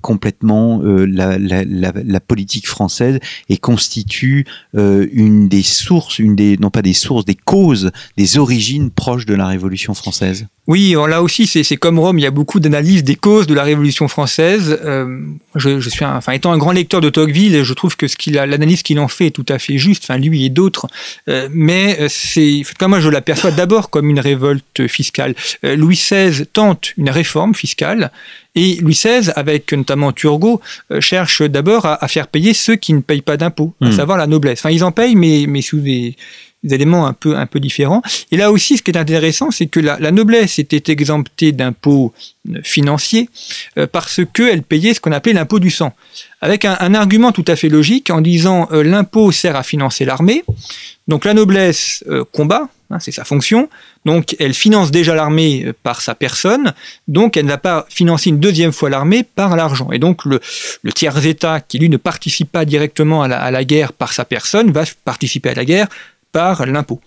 complètement la, la, la, politique française et constitue une des sources, une des non pas des sources, des causes, des origines proches de la Révolution française. Oui, là aussi, c'est comme Rome, il y a beaucoup d'analyses des causes de la Révolution française. Euh, je, suis, enfin, étant un grand lecteur de Tocqueville, je trouve que ce qu'il l'analyse qu'il en fait est tout à fait juste, enfin, lui et d'autres. Euh, mais euh, c'est, moi, je l'aperçois d'abord comme une révolte fiscale. Louis XVI tente une réforme fiscale. Et Louis XVI, avec notamment Turgot, cherche d'abord à, faire payer ceux qui ne payent pas d'impôts, à hmm. savoir la noblesse. Enfin, ils en payent, mais, mais sous des éléments un peu, un peu différents. Et là aussi, ce qui est intéressant, c'est que la, noblesse était exemptée d'impôts euh, financiers euh, parce qu'elle payait ce qu'on appelait l'impôt du sang. Avec un, argument tout à fait logique en disant euh, l'impôt sert à financer l'armée, donc la noblesse combat, hein, c'est sa fonction, donc elle finance déjà l'armée par sa personne, donc elle ne va pas financer une deuxième fois l'armée par l'argent. Et donc le, tiers-État, qui lui ne participe pas directement à la guerre par sa personne, va participer à la guerre par l'impôt.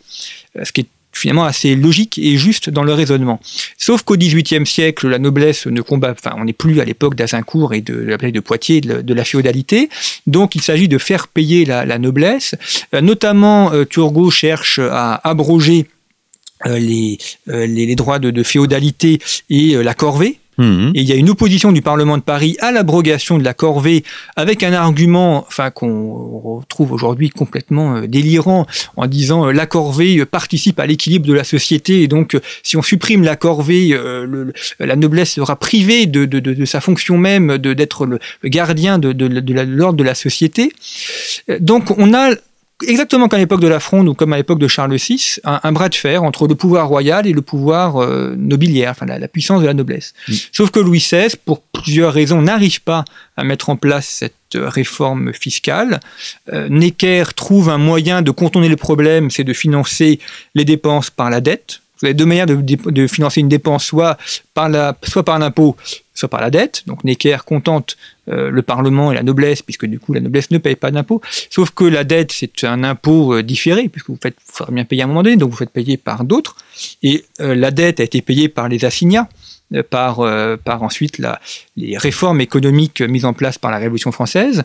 Euh, ce qui est finalement assez logique et juste dans le raisonnement. Sauf qu'au XVIIIe siècle, la noblesse ne combat, enfin, on n'est plus à l'époque d'Azincourt et de la de Poitiers, de, la féodalité. Donc, il s'agit de faire payer la, noblesse. Euh, notamment, euh, Turgot cherche à abroger les, droits de féodalité et la corvée, Mhm. Et il y a une opposition du Parlement de Paris à l'abrogation de la corvée avec un argument enfin, qu'on retrouve aujourd'hui complètement euh, délirant en disant euh, la corvée euh, participe à l'équilibre de la société et donc si on supprime la corvée, la noblesse sera privée de, de, de, sa fonction même d'être le, gardien de, l'ordre de la société. Donc on a exactement comme à l'époque de la Fronde ou comme à l'époque de Charles VI, un, bras de fer entre le pouvoir royal et le pouvoir euh, nobiliaire, enfin la, puissance de la noblesse. Mm. Sauf que Louis XVI, pour plusieurs raisons, n'arrive pas à mettre en place cette réforme fiscale. Euh, Necker trouve un moyen de contourner le problème, c'est de financer les dépenses par la dette Vous avez deux manières de, financer une dépense, soit par l'impôt, soit par la dette. Donc Necker contente euh, le Parlement et la noblesse, puisque du coup la noblesse ne paye pas d'impôt. Sauf que la dette, c'est un impôt euh, différé, puisque vous faites, vous bien payer à un moment donné, donc vous faites payer par d'autres. Et euh, la dette a été payée par les assignats par, par ensuite les réformes économiques mises en place par la Révolution française.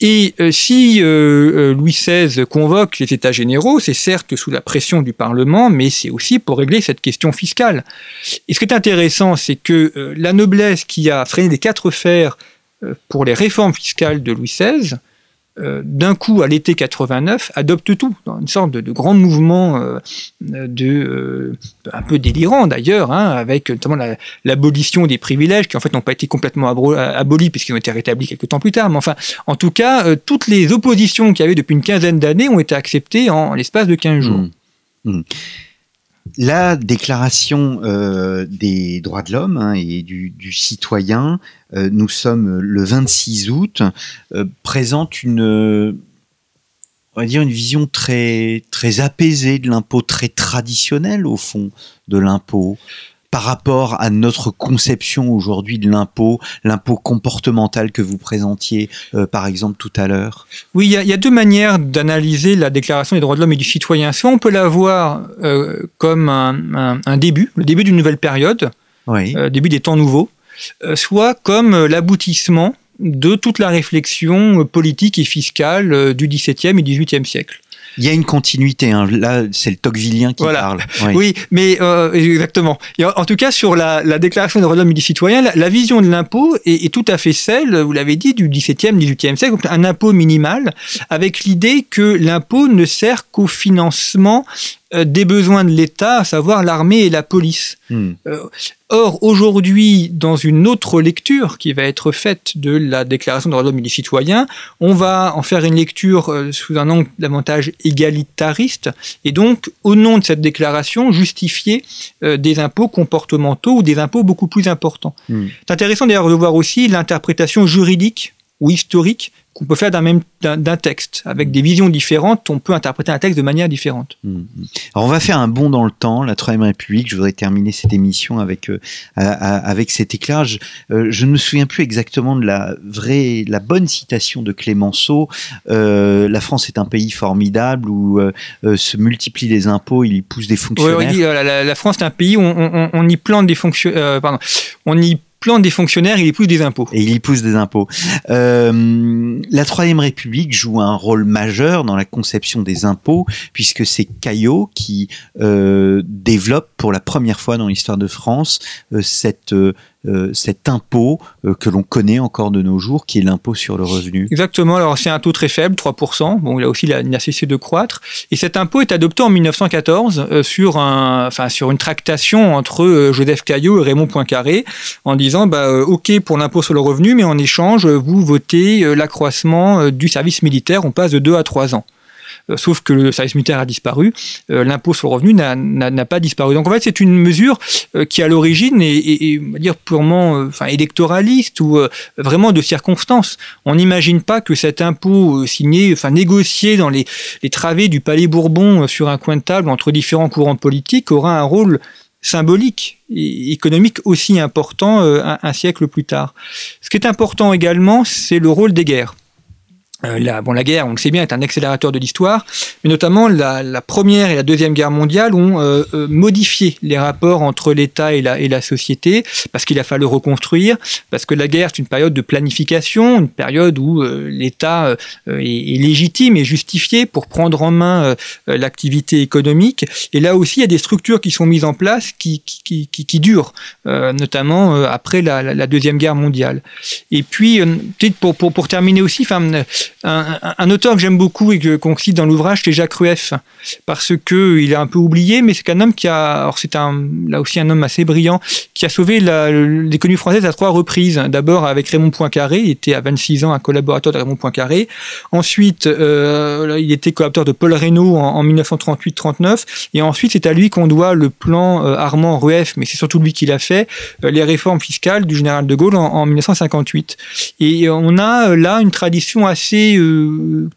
Et si Louis XVI convoque les États généraux, c'est certes sous la pression du Parlement, mais c'est aussi pour régler cette question fiscale. Et ce qui est intéressant, c'est que la noblesse qui a freiné des quatre fers euh, pour les réformes fiscales de Louis XVI, euh, d'un coup, à l'été 89, adopte tout, dans une sorte de, grand mouvement euh, de, un peu délirant d'ailleurs, hein, avec notamment l'abolition des privilèges qui en fait n'ont pas été complètement abolis puisqu'ils ont été rétablis quelques temps plus tard. Mais enfin, en tout cas, toutes les oppositions qu'il y avait depuis une quinzaine d'années ont été acceptées en l'espace de 15 jours. Mmh. Mmh. La déclaration euh, des droits de l'homme hein, et du, citoyen, euh, nous sommes le 26 août, euh, présente une, on va dire une vision très très apaisée de l'impôt, très traditionnelle au fond de l'impôt par rapport à notre conception aujourd'hui de l'impôt, l'impôt comportemental que vous présentiez euh, par exemple tout à l'heure? Oui, il y, a deux manières d'analyser la Déclaration des droits de l'homme et du citoyen. Soit on peut la voir euh, comme un, début, le début d'une nouvelle période, oui. Euh, début des temps nouveaux, soit comme l'aboutissement de toute la réflexion politique et fiscale du XVIIe et XVIIIe siècle. Il y a une continuité. Hein. Là, c'est le Tocquevillien qui parle. Oui, mais euh, exactement. en, tout cas, sur la, déclaration des droits de l'homme et du citoyen, la, vision de l'impôt est, tout à fait celle, vous l'avez dit, du XVIIe, XVIIIe siècle, un impôt minimal, avec l'idée que l'impôt ne sert qu'au financement des besoins de l'État, à savoir l'armée et la police. Hmm. Euh, or, aujourd'hui, dans une autre lecture qui va être faite de la Déclaration des droits de l'homme et des citoyens, on va en faire une lecture euh, sous un angle davantage égalitariste, et donc, au nom de cette déclaration, justifier des impôts comportementaux ou des impôts beaucoup plus importants. Hmm. C'est intéressant d'ailleurs de voir aussi l'interprétation juridique ou historique qu'on peut faire d'un même d'un texte avec des visions différentes. On peut interpréter un texte de manière différente. Mmh, mmh. Alors on va faire un bond dans le temps. La Troisième République. Je voudrais terminer cette émission avec euh, avec cet éclairage. Euh, je ne me souviens plus exactement de la vraie, la bonne citation de Clémenceau. Euh, la France est un pays formidable où se multiplient les impôts, il y pousse des fonctionnaires. Oui, la, France est un pays où on, on y plante des fonctionnaires. pardon, on y plante des fonctionnaires, il y pousse des impôts. Et il y pousse des impôts. Euh, la Troisième République joue un rôle majeur dans la conception des impôts, puisque c'est Caillot qui euh, développe pour la première fois dans l'histoire de France euh, cette euh, cet impôt euh, que l'on connaît encore de nos jours, qui est l'impôt sur le revenu. Exactement, alors c'est un taux très faible, 3%, bon, là aussi il a, cessé de croître, et cet impôt est adopté en 1914 euh, sur, un, enfin, sur une tractation entre Joseph Caillot et Raymond Poincaré, en disant, bah, ok pour l'impôt sur le revenu, mais en échange, vous votez l'accroissement du service militaire, on passe de 2 à 3 ans. Euh, sauf que le service militaire a disparu, euh, l'impôt sur le revenu n'a pas disparu. Donc en fait, c'est une mesure euh, qui à l'origine est, dire purement enfin, électoraliste ou vraiment de circonstance. On n'imagine pas que cet impôt signé, enfin négocié dans les travées du Palais Bourbon sur un coin de table entre différents courants politiques aura un rôle symbolique et économique aussi important un, siècle plus tard. Ce qui est important également, c'est le rôle des guerres. Euh, la, bon, la guerre, on le sait bien, est un accélérateur de l'histoire, mais notamment la, la, première et la deuxième guerre mondiale ont euh, euh, modifié les rapports entre l'État et la, et la société, parce qu'il a fallu reconstruire, parce que la guerre, c'est une période de planification, une période où l'État est, est, légitime et justifié pour prendre en main l'activité économique. Et là aussi, il y a des structures qui sont mises en place qui, qui, qui, qui durent, notamment après la, la, deuxième guerre mondiale. Et puis, peut-être pour, pour, pour terminer aussi, enfin, un, auteur que j'aime beaucoup et qu'on cite dans l'ouvrage, c'est Jacques Rueff, parce que il est un peu oublié, mais c'est qu'un homme qui a, alors c'est un, là aussi un homme assez brillant, qui a sauvé l'économie française à trois reprises. D'abord avec Raymond Poincaré, il était à 26 ans un collaborateur de Raymond Poincaré. Ensuite, euh, il était collaborateur de Paul Reynaud en, 1938-39, et ensuite c'est à lui qu'on doit le plan euh, Armand Rueff, mais c'est surtout lui qui l'a fait, euh, les réformes fiscales du général de Gaulle en, en 1958. Et on a là une tradition assez euh,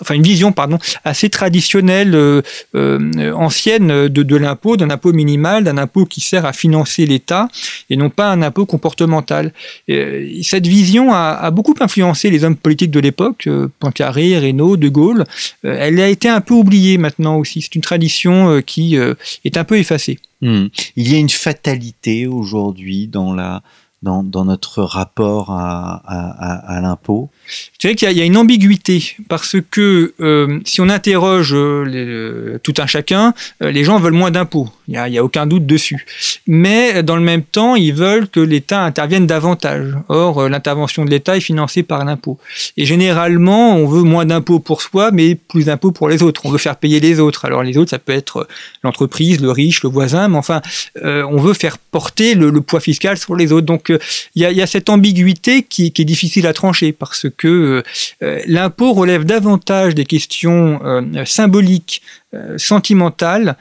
enfin une vision pardon assez traditionnelle euh, euh, ancienne de, l'impôt, d'un impôt minimal, d'un impôt qui sert à financer l'État et non pas un impôt comportemental. Et cette vision a, beaucoup influencé les hommes politiques de l'époque, Poincaré, Reynaud, De Gaulle. elle a été un peu oubliée maintenant aussi. C'est une tradition qui est un peu effacée. Hmm. Il y a une fatalité aujourd'hui dans la dans, notre rapport à, l'impôt Je dirais qu'il y, a une ambiguïté parce que euh, si on interroge euh, les, tout un chacun, euh, les gens veulent moins d'impôts. Il n'y a, aucun doute dessus. Mais dans le même temps, ils veulent que l'État intervienne davantage. Or, euh, l'intervention de l'État est financée par l'impôt. Et généralement, on veut moins d'impôts pour soi, mais plus d'impôts pour les autres. On veut faire payer les autres. Alors les autres, ça peut être l'entreprise, le riche, le voisin, mais enfin, euh, on veut faire porter le, poids fiscal sur les autres. Donc, il y, a cette ambiguïté qui, est difficile à trancher parce que euh, l'impôt relève davantage des questions euh, symboliques, euh, sentimentales,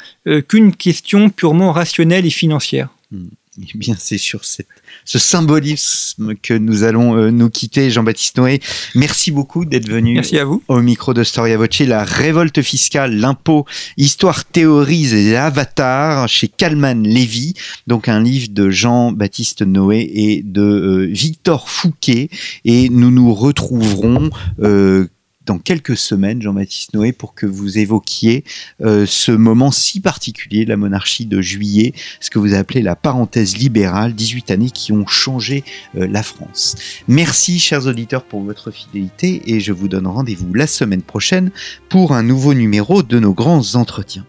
qu'une question purement rationnelle et financière. Mmh. Eh bien, c'est sur cette, ce symbolisme que nous allons euh, nous quitter, Jean-Baptiste Noé. Merci beaucoup d'être venu Merci à vous. au micro de Storia Voce. La révolte fiscale, l'impôt, histoire, théorise et avatar chez Kalman Lévy. Donc, un livre de Jean-Baptiste Noé et de euh, Victor Fouquet. Et nous nous retrouverons euh, dans quelques semaines, Jean-Baptiste Noé, pour que vous évoquiez euh, ce moment si particulier, la monarchie de juillet, ce que vous appelez la parenthèse libérale, 18 années qui ont changé euh, la France. Merci, chers auditeurs, pour votre fidélité et je vous donne rendez-vous la semaine prochaine pour un nouveau numéro de nos grands entretiens.